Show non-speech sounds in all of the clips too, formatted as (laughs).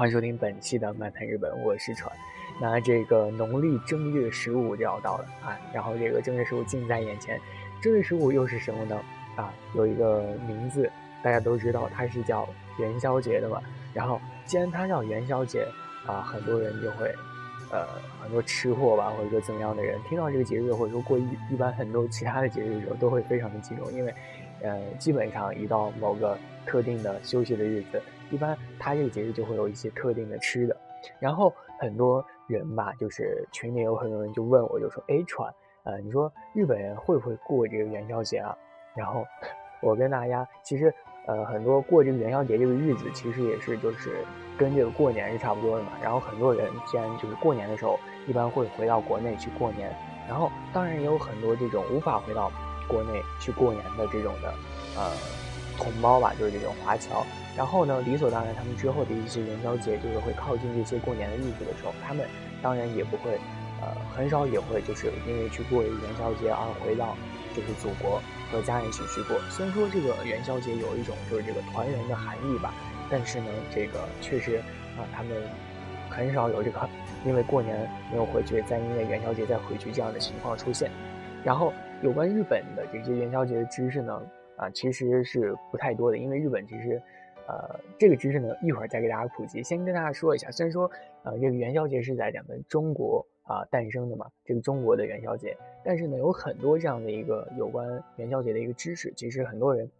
欢迎收听本期的漫谈日本，我是川。那这个农历正月十五就要到了啊，然后这个正月十五近在眼前，正月十五又是什么呢？啊，有一个名字大家都知道，它是叫元宵节的嘛。然后既然它叫元宵节啊，很多人就会，呃，很多吃货吧，或者说怎么样的人，听到这个节日或者说过一一般很多其他的节日的时候，都会非常的激动，因为，呃，基本上一到某个特定的休息的日子。一般他这个节日就会有一些特定的吃的，然后很多人吧，就是群里有很多人就问我，就说：“哎，川，呃，你说日本人会不会过这个元宵节啊？”然后我跟大家，其实呃，很多过这个元宵节这个日子，其实也是就是跟这个过年是差不多的嘛。然后很多人既然就是过年的时候，一般会回到国内去过年，然后当然也有很多这种无法回到国内去过年的这种的呃同胞吧，就是这种华侨。然后呢，理所当然，他们之后的一些元宵节，就是会靠近这些过年的日子的时候，他们当然也不会，呃，很少也会就是因为去过元宵节而回到就是祖国和家人一起去过。虽然说这个元宵节有一种就是这个团圆的含义吧，但是呢，这个确实啊，他们很少有这个因为过年没有回去，再因为元宵节再回去这样的情况出现。然后有关日本的这些元宵节的知识呢，啊，其实是不太多的，因为日本其实。呃，这个知识呢，一会儿再给大家普及。先跟大家说一下，虽然说，呃，这个元宵节是在咱们中国啊诞生的嘛，这个中国的元宵节，但是呢，有很多这样的一个有关元宵节的一个知识，其实很多人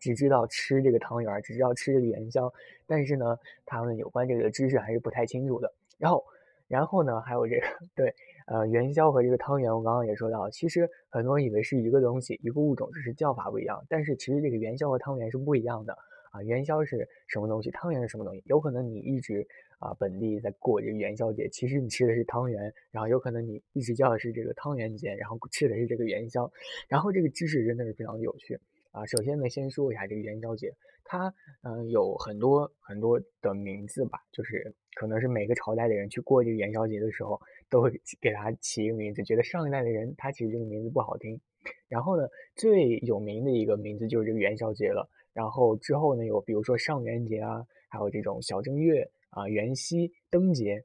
只知道吃这个汤圆，只知道吃这个元宵，但是呢，他们有关这个知识还是不太清楚的。然后，然后呢，还有这个 (laughs) 对，呃，元宵和这个汤圆，我刚刚也说到，其实很多人以为是一个东西，一个物种，只是叫法不一样，但是其实这个元宵和汤圆是不一样的。啊，元宵是什么东西？汤圆是什么东西？有可能你一直啊本地在过这个元宵节，其实你吃的是汤圆，然后有可能你一直叫的是这个汤圆节，然后吃的是这个元宵，然后这个知识真的是非常的有趣啊。首先呢，先说一下这个元宵节，它嗯有很多很多的名字吧，就是可能是每个朝代的人去过这个元宵节的时候，都会给它起一个名字，觉得上一代的人他其实这个名字不好听，然后呢最有名的一个名字就是这个元宵节了。然后之后呢，有比如说上元节啊，还有这种小正月啊、元夕、灯节，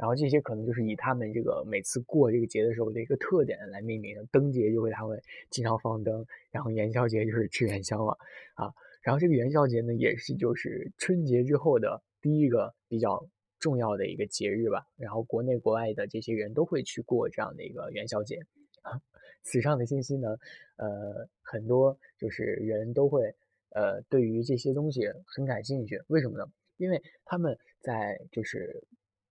然后这些可能就是以他们这个每次过这个节的时候的一个特点来命名的。灯节就会他们经常放灯，然后元宵节就是吃元宵嘛啊。然后这个元宵节呢，也是就是春节之后的第一个比较重要的一个节日吧。然后国内国外的这些人都会去过这样的一个元宵节啊。此上的信息呢，呃，很多就是人都会。呃，对于这些东西很感兴趣，为什么呢？因为他们在就是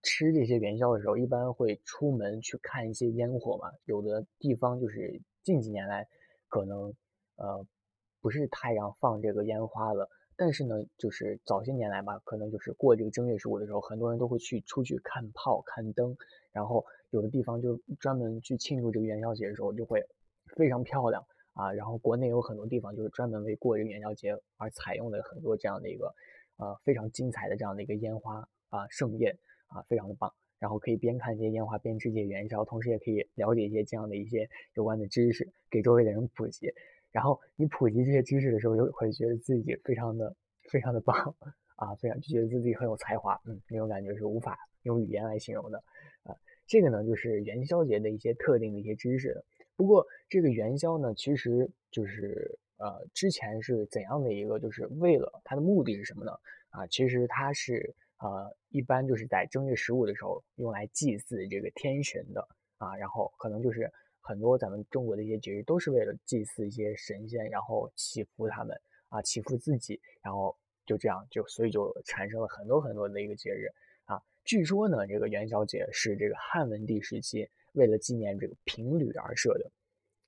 吃这些元宵的时候，一般会出门去看一些烟火嘛。有的地方就是近几年来可能呃不是太让放这个烟花了，但是呢，就是早些年来吧，可能就是过这个正月十五的时候，很多人都会去出去看炮、看灯，然后有的地方就专门去庆祝这个元宵节的时候，就会非常漂亮。啊，然后国内有很多地方就是专门为过这个元宵节而采用的很多这样的一个，呃，非常精彩的这样的一个烟花啊盛宴啊，非常的棒。然后可以边看这些烟花边吃这些元宵，同时也可以了解一些这样的一些有关的知识，给周围的人普及。然后你普及这些知识的时候，就会觉得自己非常的非常的棒啊，非常就觉得自己很有才华，嗯，那种感觉是无法用语言来形容的啊。这个呢，就是元宵节的一些特定的一些知识。不过这个元宵呢，其实就是呃，之前是怎样的一个，就是为了它的目的是什么呢？啊，其实它是呃，一般就是在正月十五的时候用来祭祀这个天神的啊，然后可能就是很多咱们中国的一些节日都是为了祭祀一些神仙，然后祈福他们啊，祈福自己，然后就这样就所以就产生了很多很多的一个节日啊。据说呢，这个元宵节是这个汉文帝时期。为了纪念这个平吕而设的，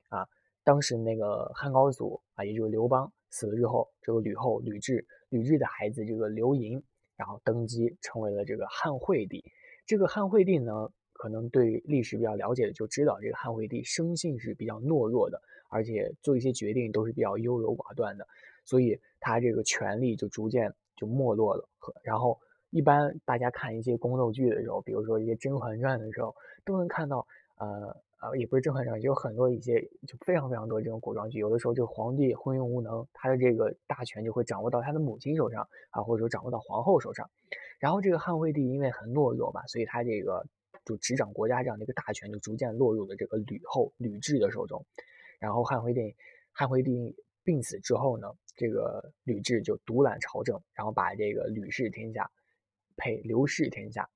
啊，当时那个汉高祖啊，也就是刘邦死了之后，这个吕后吕雉，吕雉的孩子这个刘盈，然后登基成为了这个汉惠帝。这个汉惠帝呢，可能对历史比较了解的就知道，这个汉惠帝生性是比较懦弱的，而且做一些决定都是比较优柔寡断的，所以他这个权力就逐渐就没落了。然后一般大家看一些宫斗剧的时候，比如说一些《甄嬛传》的时候。都能看到，呃啊，也不是《甄嬛传》，有很多一些就非常非常多这种古装剧，有的时候这个皇帝昏庸无能，他的这个大权就会掌握到他的母亲手上啊，或者说掌握到皇后手上。然后这个汉惠帝因为很懦弱嘛，所以他这个就执掌国家这样的一个大权就逐渐落入了这个吕后吕雉的手中。然后汉惠帝汉惠帝病死之后呢，这个吕雉就独揽朝政，然后把这个吕氏天下呸刘氏天下。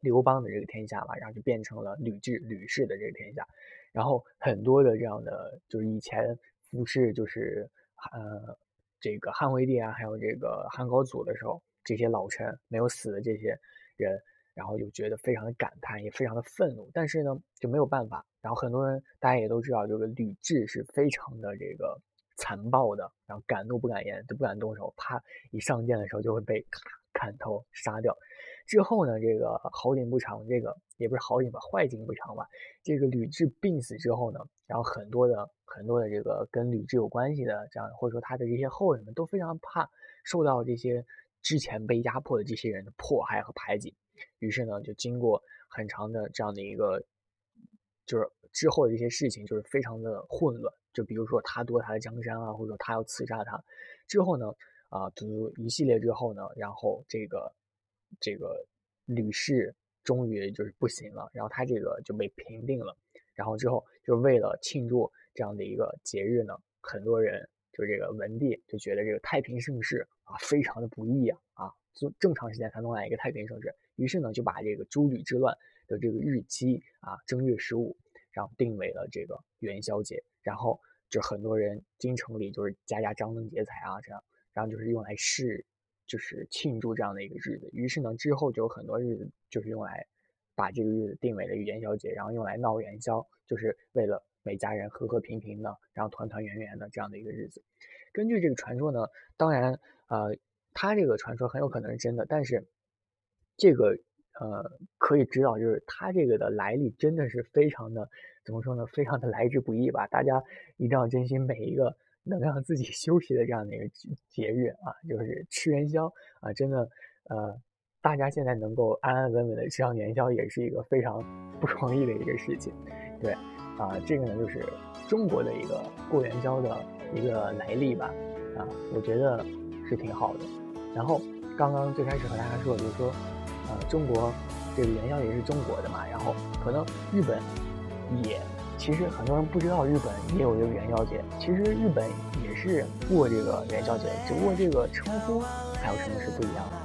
刘邦的这个天下嘛，然后就变成了吕雉、吕氏的这个天下，然后很多的这样的，就是以前服侍就是呃这个汉惠帝啊，还有这个汉高祖的时候，这些老臣没有死的这些人，然后就觉得非常的感叹，也非常的愤怒，但是呢就没有办法。然后很多人大家也都知道，这个吕雉是非常的这个残暴的，然后敢怒不敢言，就不敢动手，怕一上殿的时候就会被咔砍头杀掉。之后呢，这个好景不长，这个也不是好景吧，坏景不长吧。这个吕雉病死之后呢，然后很多的很多的这个跟吕雉有关系的这样，或者说他的这些后人们都非常怕受到这些之前被压迫的这些人的迫害和排挤。于是呢，就经过很长的这样的一个，就是之后的一些事情，就是非常的混乱。就比如说他夺他的江山啊，或者说他要刺杀他。之后呢，啊，就一系列之后呢，然后这个。这个吕氏终于就是不行了，然后他这个就被平定了，然后之后就为了庆祝这样的一个节日呢，很多人就这个文帝就觉得这个太平盛世啊非常的不易啊啊，就这么长时间才能来一个太平盛世，于是呢就把这个诸吕之乱的这个日期啊正月十五，然后定为了这个元宵节，然后就很多人京城里就是家家张灯结彩啊这样，然后就是用来试。就是庆祝这样的一个日子，于是呢，之后就有很多日子就是用来把这个日子定为了元宵节，然后用来闹元宵，就是为了每家人和和平平的，然后团团圆圆的这样的一个日子。根据这个传说呢，当然，呃，他这个传说很有可能是真的，但是这个呃可以知道，就是他这个的来历真的是非常的怎么说呢？非常的来之不易吧？大家一定要珍惜每一个。能让自己休息的这样的一个节日啊，就是吃元宵啊，真的，呃，大家现在能够安安稳稳的吃上元宵，也是一个非常不容易的一个事情。对，啊，这个呢就是中国的一个过元宵的一个来历吧，啊，我觉得是挺好的。然后刚刚最开始和大家说，就是说，呃，中国这个元宵也是中国的嘛，然后可能日本也。其实很多人不知道日本也有一个元宵节，其实日本也是过这个元宵节，只不过这个称呼还有什么是不一样的。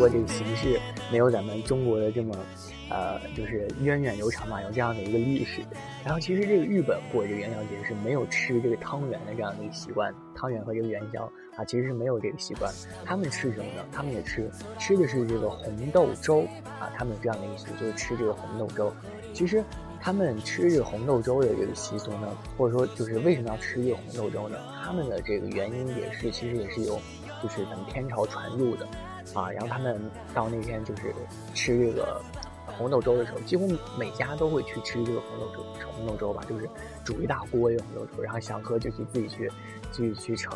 过这个形式没有咱们中国的这么，呃，就是源远流长嘛，有这样的一个历史。然后其实这个日本过这个元宵节是没有吃这个汤圆的这样的一个习惯，汤圆和这个元宵啊，其实是没有这个习惯。他们吃什么呢？他们也吃，吃的是这个红豆粥啊。他们有这样的一个习俗，就是吃这个红豆粥。其实他们吃这个红豆粥的这个习俗呢，或者说就是为什么要吃这个红豆粥呢？他们的这个原因也是，其实也是由就是咱们天朝传入的。啊，然后他们到那天就是吃这个红豆粥的时候，几乎每家都会去吃这个红豆粥，红豆粥吧，就是煮一大锅这个红豆粥，然后想喝就去自己去自己去盛。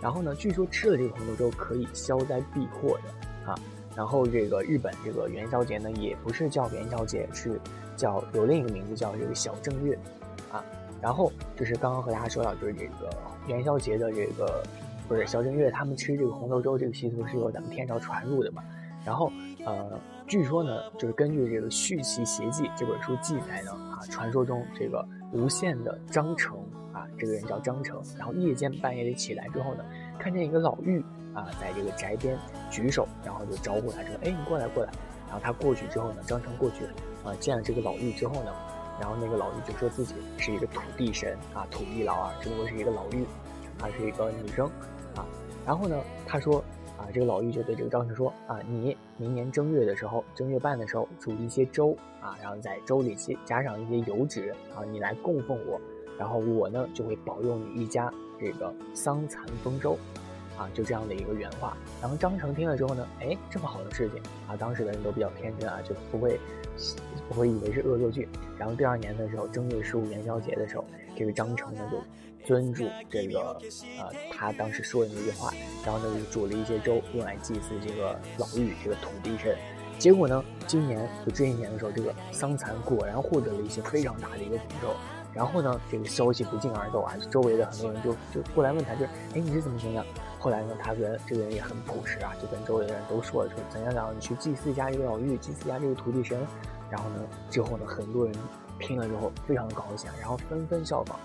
然后呢，据说吃了这个红豆粥可以消灾避祸的啊。然后这个日本这个元宵节呢，也不是叫元宵节，是叫有另一个名字叫这个小正月啊。然后就是刚刚和大家说到，就是这个元宵节的这个不是小正月，他们吃这个红豆粥这个习俗是由咱们天朝传入的嘛。然后呃，据说呢，就是根据这个《续齐邪记》这本书记载呢，啊，传说中这个吴县的张成啊，这个人叫张成，然后夜间半夜里起来之后呢，看见一个老妪啊，在这个宅边举手，然后就招呼他说：“哎，你过来过来。”然后他过去之后呢，张成过去啊，见了这个老妪之后呢。然后那个老妪就说自己是一个土地神啊，土地老二，只不过是一个老妪，她是一个女生啊。然后呢，他说啊，这个老妪就对这个张成说啊，你明年正月的时候，正月半的时候煮一些粥啊，然后在粥里加加上一些油脂啊，你来供奉我，然后我呢就会保佑你一家这个桑蚕丰收。啊，就这样的一个原话。然后张成听了之后呢，哎，这么好的事情啊，当时的人都比较天真啊，就不会不会以为是恶作剧。然后第二年的时候，正月十五元宵节的时候，这个张成呢就遵住这个呃他当时说的那句话，然后呢就煮了一些粥用来祭祀这个老妪这个土地神。结果呢，今年就这一年的时候，这个桑蚕果然获得了一些非常大的一个丰收。然后呢，这个消息不胫而走啊，周围的很多人就就过来问他，就是哎你是怎么怎么样？后来呢，他跟这个人也很朴实啊，就跟周围的人都说了，说怎样怎样，你去祭祀一下这个老妪，祭祀一下这个土地神。然后呢，之后呢，很多人听了之后非常高兴，然后纷纷效仿。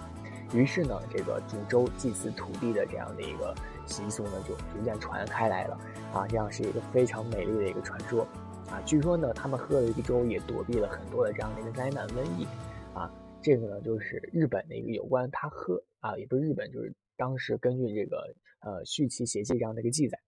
于是呢，这个煮粥祭祀土地的这样的一个习俗呢，就逐渐传开来了啊。这样是一个非常美丽的一个传说啊。据说呢，他们喝了一个粥，也躲避了很多的这样的一个灾难瘟疫啊。这个呢，就是日本的一个有关他喝啊，也不是日本，就是当时根据这个呃《续齐邪记》这样的一个记载，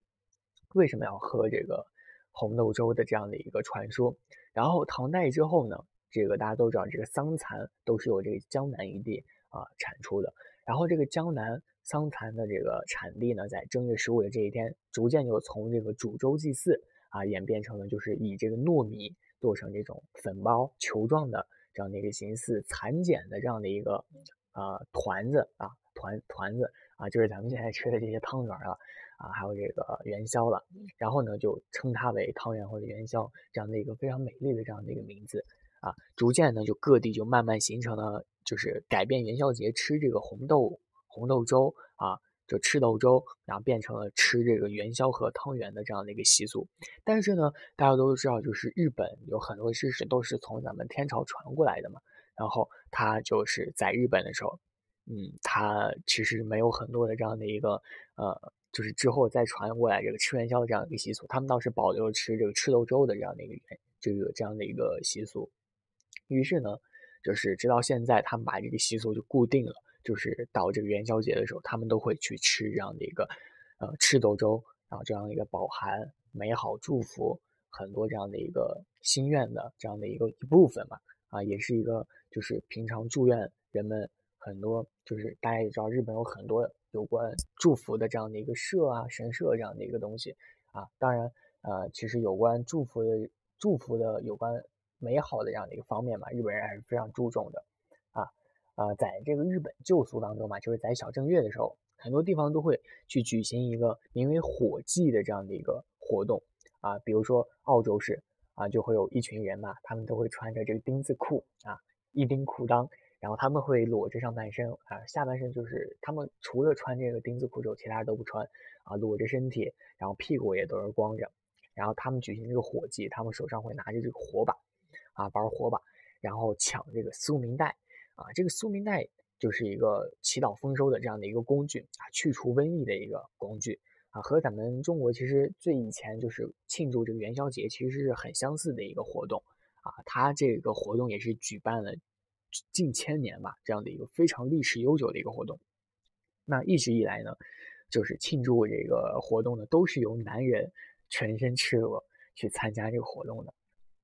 为什么要喝这个红豆粥的这样的一个传说。然后唐代之后呢，这个大家都知道，这个桑蚕都是由这个江南一地啊产出的。然后这个江南桑蚕的这个产地呢，在正月十五的这一天，逐渐就从这个煮粥祭祀啊，演变成了就是以这个糯米做成这种粉包球状的。这样的一个形似蚕茧的这样的一个啊团子啊团团子啊，就是咱们现在吃的这些汤圆了啊，还有这个元宵了。然后呢，就称它为汤圆或者元宵这样的一个非常美丽的这样的一个名字啊。逐渐呢，就各地就慢慢形成了，就是改变元宵节吃这个红豆红豆粥啊。就吃豆粥，然后变成了吃这个元宵和汤圆的这样的一个习俗。但是呢，大家都知道，就是日本有很多知识都是从咱们天朝传过来的嘛。然后他就是在日本的时候，嗯，他其实没有很多的这样的一个呃，就是之后再传过来这个吃元宵的这样一个习俗。他们倒是保留吃这个吃豆粥的这样的一个这个这样的一个习俗。于是呢，就是直到现在，他们把这个习俗就固定了。就是到这个元宵节的时候，他们都会去吃这样的一个，呃，赤豆粥，然后这样一个饱含美好祝福、很多这样的一个心愿的这样的一个一部分嘛，啊，也是一个就是平常祝愿人们很多，就是大家也知道，日本有很多有关祝福的这样的一个社啊、神社这样的一个东西啊。当然，呃，其实有关祝福的、祝福的有关美好的这样的一个方面嘛，日本人还是非常注重的。啊，呃在这个日本旧俗当中嘛，就是在小正月的时候，很多地方都会去举行一个名为火祭的这样的一个活动啊。比如说澳洲市啊，就会有一群人嘛，他们都会穿着这个丁字裤啊，一丁裤裆，然后他们会裸着上半身啊，下半身就是他们除了穿这个丁字裤之后，其他都不穿啊，裸着身体，然后屁股也都是光着，然后他们举行这个火祭，他们手上会拿着这个火把啊，玩火把，然后抢这个宿命带。啊，这个宿命带就是一个祈祷丰收的这样的一个工具啊，去除瘟疫的一个工具啊，和咱们中国其实最以前就是庆祝这个元宵节其实是很相似的一个活动啊。它这个活动也是举办了近千年吧，这样的一个非常历史悠久的一个活动。那一直以来呢，就是庆祝这个活动呢，都是由男人 (laughs) 全身赤裸去参加这个活动的。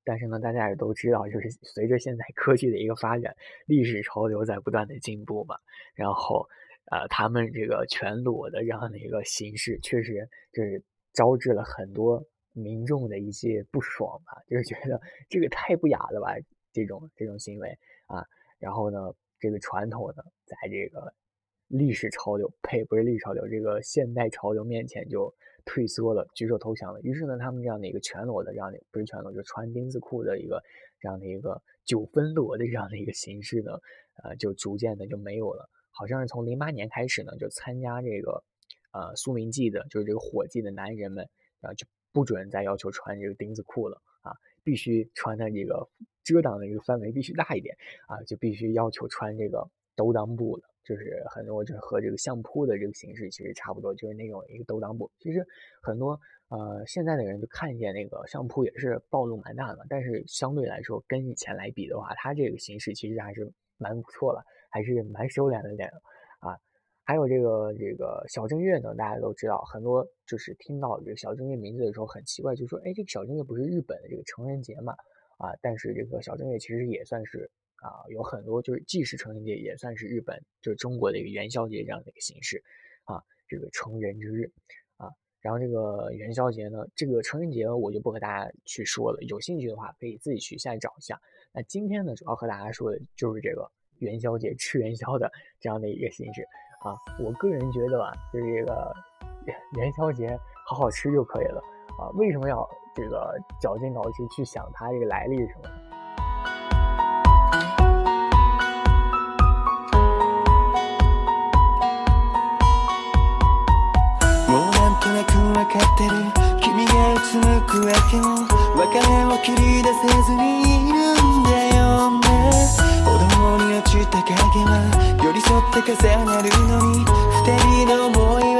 但是呢，大家也都知道，就是随着现在 (laughs) 科技的一个发展，历史潮流在不断的进步嘛。然后，呃，他们这个全裸的这样的一个形式，确实就是招致了很多民众的一些不爽吧，就是觉得 (laughs) 这个太不雅了吧，这种这种行为啊。然后呢，这个传统呢，在这个历史潮流呸，不是历史潮流，这个现代潮流面前就退缩了，举手投降了。于是呢，他们这样的一个全裸的这样的，不是全裸，就穿丁字裤的一个这样的一个九分裸的这样的一个形式呢，呃，就逐渐的就没有了。好像是从零八年开始呢，就参加这个呃苏明记的，就是这个火祭的男人们啊，就不准再要求穿这个丁字裤了啊，必须穿的这个遮挡的一个范围必须大一点啊，就必须要求穿这个兜裆布了。就是很多，就是和这个相扑的这个形式其实差不多，就是那种一个兜裆布。其实很多呃现在的人就看见那个相扑也是暴露蛮大的，但是相对来说跟以前来比的话，它这个形式其实还是蛮不错了，还是蛮收敛了点啊。还有这个这个小正月呢，大家都知道，很多就是听到这个小正月名字的时候很奇怪，就说哎，这个小正月不是日本的这个成人节嘛？啊，但是这个小正月其实也算是。啊，有很多就是既是成人节，也算是日本就是中国的一个元宵节这样的一个形式啊，这个成人之日啊。然后这个元宵节呢，这个成人节我就不和大家去说了，有兴趣的话可以自己去下去找一下。那今天呢，主要和大家说的就是这个元宵节吃元宵的这样的一个形式啊。我个人觉得吧，就是这个 (laughs) 元宵节好好吃就可以了啊，为什么要这个绞尽脑汁去想它这个来历是什么？かってる君がうつむくわけも別れを切り出せずにいるんだよね。歩道に落ちた影は寄り添って重なるのに二人の思いは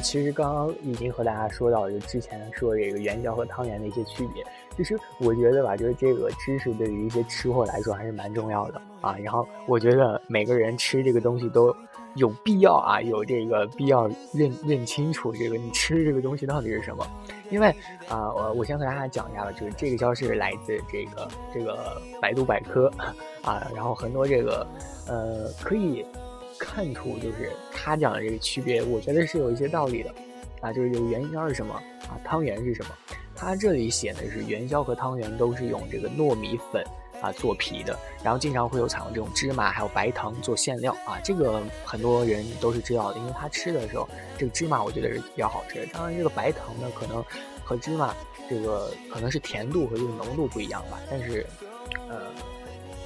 其实刚刚已经和大家说到，就之前说这个元宵和汤圆的一些区别。其实我觉得吧，就是这个知识对于一些吃货来说还是蛮重要的啊。然后我觉得每个人吃这个东西都有必要啊，有这个必要认认清楚这个你吃这个东西到底是什么。因为啊，我我先和大家讲一下吧，就是这个消息来自这个这个百度百科啊，然后很多这个呃可以。看出就是他讲的这个区别，我觉得是有一些道理的，啊，就是这个元宵是什么啊，汤圆是什么？他这里写的是元宵和汤圆都是用这个糯米粉啊做皮的，然后经常会有采用这种芝麻还有白糖做馅料啊，这个很多人都是知道的，因为他吃的时候这个芝麻我觉得是比较好吃的，当然这个白糖呢可能和芝麻这个可能是甜度和这个浓度不一样吧，但是呃，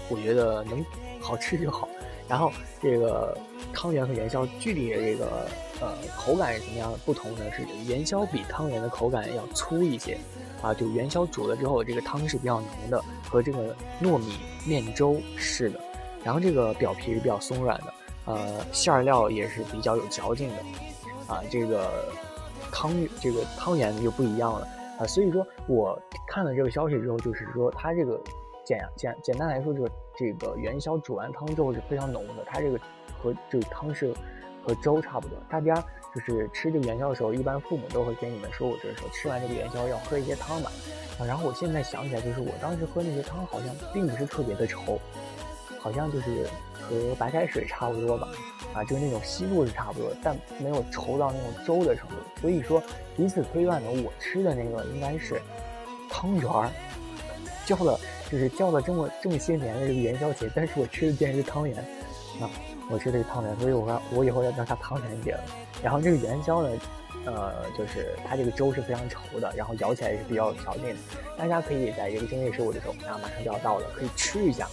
我觉得能好吃就好。然后这个汤圆和元宵具体的这个呃口感是怎么样不同呢？是元宵比汤圆的口感要粗一些，啊，就元宵煮了之后，这个汤是比较浓的，和这个糯米面粥似的。然后这个表皮是比较松软的，呃，馅料也是比较有嚼劲的，啊，这个汤这个汤圆就不一样了啊。所以说我看了这个消息之后，就是说它这个简简简单来说就是。这个元宵煮完汤之后是非常浓的，它这个和这个汤是和粥差不多。大家就是吃这个元宵的时候，一般父母都会跟你们说，我这个时候吃完这个元宵要喝一些汤嘛。啊，然后我现在想起来，就是我当时喝那些汤好像并不是特别的稠，好像就是和白开水差不多吧。啊，就是那种稀度是差不多，但没有稠到那种粥的程度。所以说，以此推断呢，我吃的那个应该是汤圆儿，叫了。就是叫了这么这么些年的这个元宵节，但是我吃的竟然是汤圆，啊，我吃的是汤圆，所以我说我以后要叫它汤圆节了。然后这个元宵呢，呃，就是它这个粥是非常稠的，然后咬起来也是比较有嚼劲的。大家可以在这个正月十五的时候，啊，马上就要到了，可以吃一下。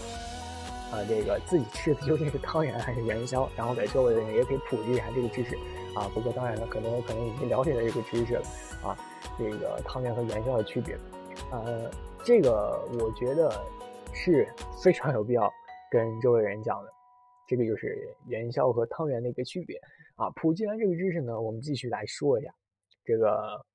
啊，这个自己吃的 (laughs) 究竟是汤圆还是元宵，然后给周围的人也可以普及一下这个知识啊。不过当然了，可能可能已经了解了这个知识了啊，这个汤圆和元宵的区别，呃，这个我觉得是非常有必要跟周围人讲的。这个就是元宵和汤圆的一个区别啊。普及完这个知识呢，我们继续来说一下这个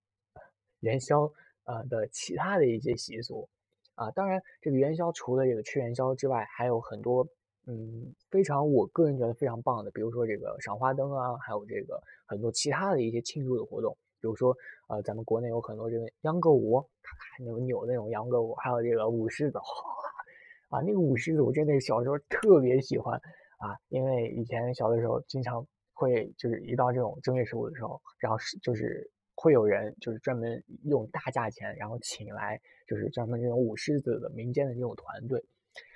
元宵呃的其他的一些习俗。啊，当然，这个元宵除了这个吃元宵之外，还有很多嗯非常我个人觉得非常棒的，比如说这个赏花灯啊，还有这个很多其他的一些庆祝的活动，比如说呃咱们国内有很多这个秧歌舞，咔咔那种扭那种秧歌舞，还有这个舞狮子，哗啊那个舞狮子我真的小时候特别喜欢啊，因为以前小的时候经常会就是一到这种正月十五的时候，然后是就是。会有人就是专门用大价钱，然后请来就是专门这种舞狮子的民间的这种团队，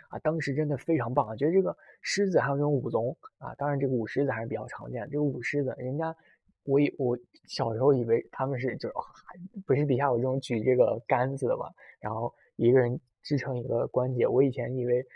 啊，当时真的非常棒。觉得这个狮子还有这种舞龙啊，当然这个舞狮子还是比较常见。这个舞狮子，人家我以我小时候以为他们是就是不是底下有这种举这个杆子的嘛，然后一个人支撑一个关节。我以前以为，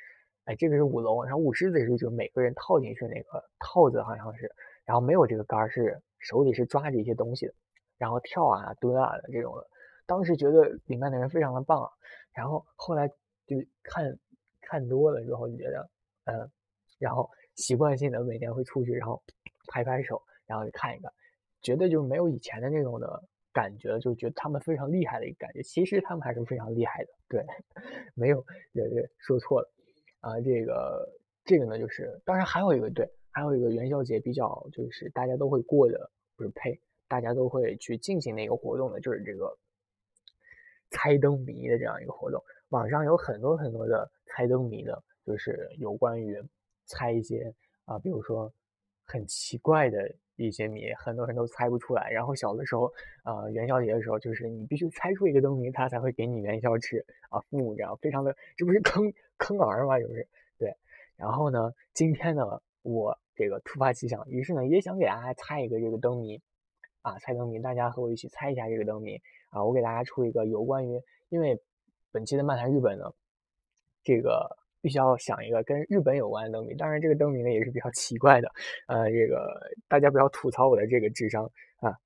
哎，这个是舞龙，然后舞狮子是就每个人套进去那个套子好像是，然后没有这个杆是手里是抓着一些东西的。然后跳啊、蹲啊的这种的，当时觉得里面的人非常的棒，然后后来就看看多了之后就觉得，嗯，然后习惯性的每天会出去，然后拍拍手，然后就看一看，绝对就是没有以前的那种的感觉，就觉得他们非常厉害的一个感觉。其实他们还是非常厉害的，对，(laughs) 没有，对对，说错了啊，这个这个呢，就是当然还有一个对，还有一个元宵节比较就是大家都会过的，不是呸。大家都会去进行的一个活动呢，就是这个猜灯谜的这样一个活动。网上有很多很多的猜灯谜的，就是有关于猜一些啊，比如说很奇怪的一些谜，很多人都猜不出来。然后小的时候，呃，元宵节的时候，就是你必须猜出一个灯谜，他才会给你元宵吃啊。父母这样非常的，这不是坑坑儿吗？就是对。然后呢，今天呢，我这个突发奇想，于是呢，也想给大家猜一个这个灯谜。啊，猜灯谜，大家和我一起猜一下这个灯谜啊！我给大家出一个有关于，因为本期的漫谈日本呢，这个必须要想一个跟日本有关的灯谜。当然，这个灯谜呢也是比较奇怪的，呃，这个大家不要吐槽我的这个智商啊，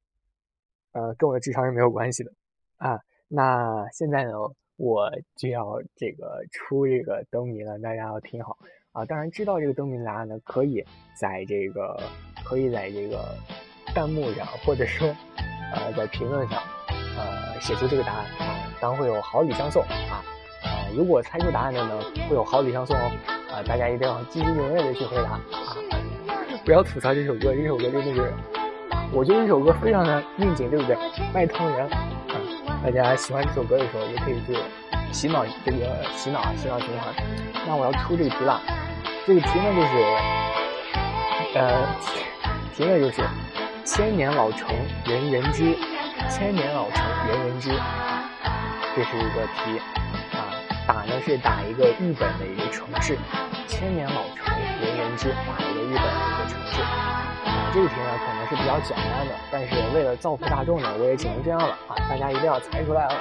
呃，跟我的智商是没有关系的啊。那现在呢，我就要这个出这个灯谜了，大家要听好啊！当然，知道这个灯谜的答案呢，可以在这个，可以在这个。弹幕上，或者说，呃，在评论上，呃，写出这个答案啊，当会有好礼相送啊，如果猜出答案的呢，会有好礼相送哦，啊，大家一定要积极踊跃的去回答啊，不要吐槽这首歌，这首歌真的是，我觉得这首歌非常的应景，对不对？卖汤圆啊，大家喜欢这首歌的时候，也可以去洗脑这个洗脑啊洗脑循环。那我要出这个题了，这个题呢就是，呃，题呢就是。千年老城人人知，千年老城人人知，这是一个题。打呢是打一个日本的一个城市，千年老城人人知，打一个日本的一个城市啊。这个题呢可能是比较简单的，但是为了造福大众呢，我也只能这样了啊。大家一定要猜出来了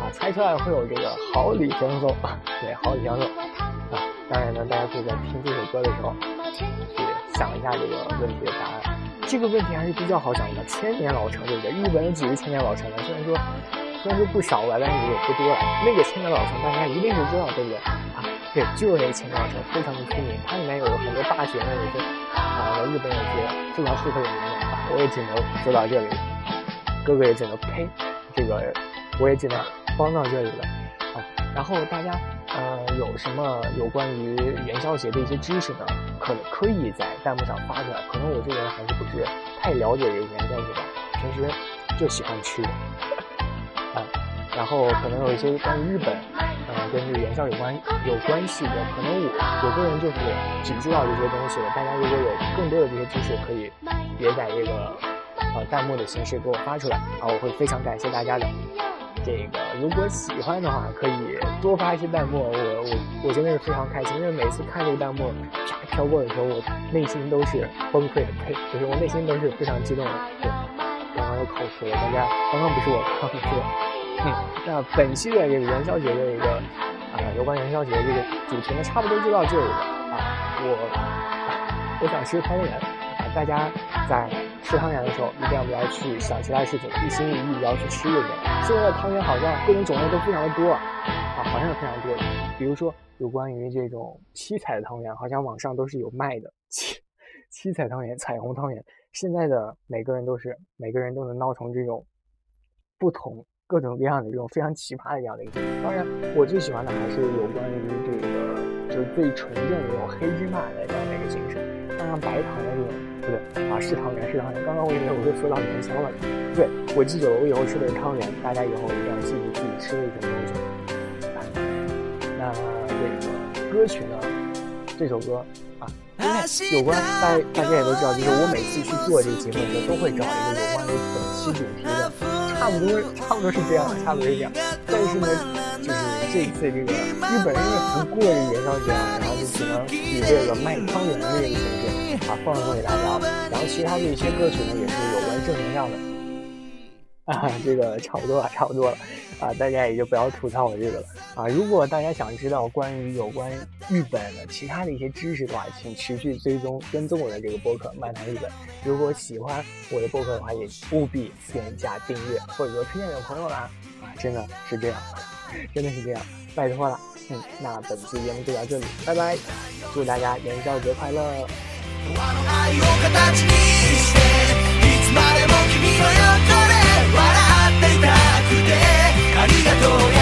啊，猜出来会有这个好礼相送，(laughs) 对，好礼相送啊。当然呢，大家可以在听这首歌的时候去想一下这个问题的答案。这个问题还是比较好想的，千年老城对不对？日本有几个千年老城呢？虽然说虽然说不少了，但是也不多了。那个千年老城大家一定是知道，对不对？啊，对，就是那个千年老城，非常的出名。它里面有很多大学呢，有些啊，日本有些非常适合有名的啊。我也只能说到这里，哥哥也只能呸，这个我也只能帮到这里了啊。然后大家。呃，有什么有关于元宵节的一些知识呢？可可以在弹幕上发出来。可能我这个人还是不是太了解这个元宵节吧，平时就喜欢吃。啊，然后可能有一些关于日本，呃，跟这个元宵有关有关系的，可能我我个人就是只知道这些东西了。大家如果有更多的这些知识，可以也在这个呃弹幕的形式给我发出来，啊，我会非常感谢大家的。这个如果喜欢的话，可以多发一些弹幕，我我我真的是非常开心，因为每次看这个弹幕啪飘过的时候，我内心都是崩溃的，呸，就是我内心都是非常激动的。对，口吃了，大家刚刚不是我，刚刚是嗯，那本期的这个元宵节的一个啊，有关元宵节这个主题呢，差不多就到这里了。啊，我我想吃汤圆啊，大家在吃汤圆的时候一定要不要去想其他事情，一心一意要去吃就行。现在的汤圆好像各种种类都非常的多啊，好像有非常多的。比如说有关于这种七彩的汤圆，好像网上都是有卖的七七彩汤圆、彩虹汤圆。现在的每个人都是每个人都能闹成这种不同。各种各样的这种非常奇葩的这样的一个，当然我最喜欢的还是有关于这个就是最纯正的这种黑芝麻的这样的一个精神。当然白糖的这种不对啊，是汤圆是汤圆。刚刚我以为我会说到元宵了，对我记住了，我以后吃的是汤圆。大家以后一定要记住自己吃的是什么东西。那这个歌曲呢？这首歌，因为有关大大家也都知道，就是我每次去做这个节目的时候，都会找一个有关于本期主题的。差不多，差不多是这样，差不多是这样。但是呢，就是这次这个日本人也不过这元宵节啊，然后就只能以这个卖汤圆的这个形式啊放送给大家。然后其他的一些歌曲呢，也是有关正能量的。啊，这个差不多了，差不多了。啊，大家也就不要吐槽我这个了啊！如果大家想知道关于有关日本的其他的一些知识的话，请持续追踪跟踪我的这个播客《漫谈日本》。如果喜欢我的播客的话，也务必点加订阅，或者说推荐给朋友啦！啊，真的是这样，真的是这样，拜托了。嗯，那本期节目就到这里，拜拜！祝大家元宵节快乐！ありがとう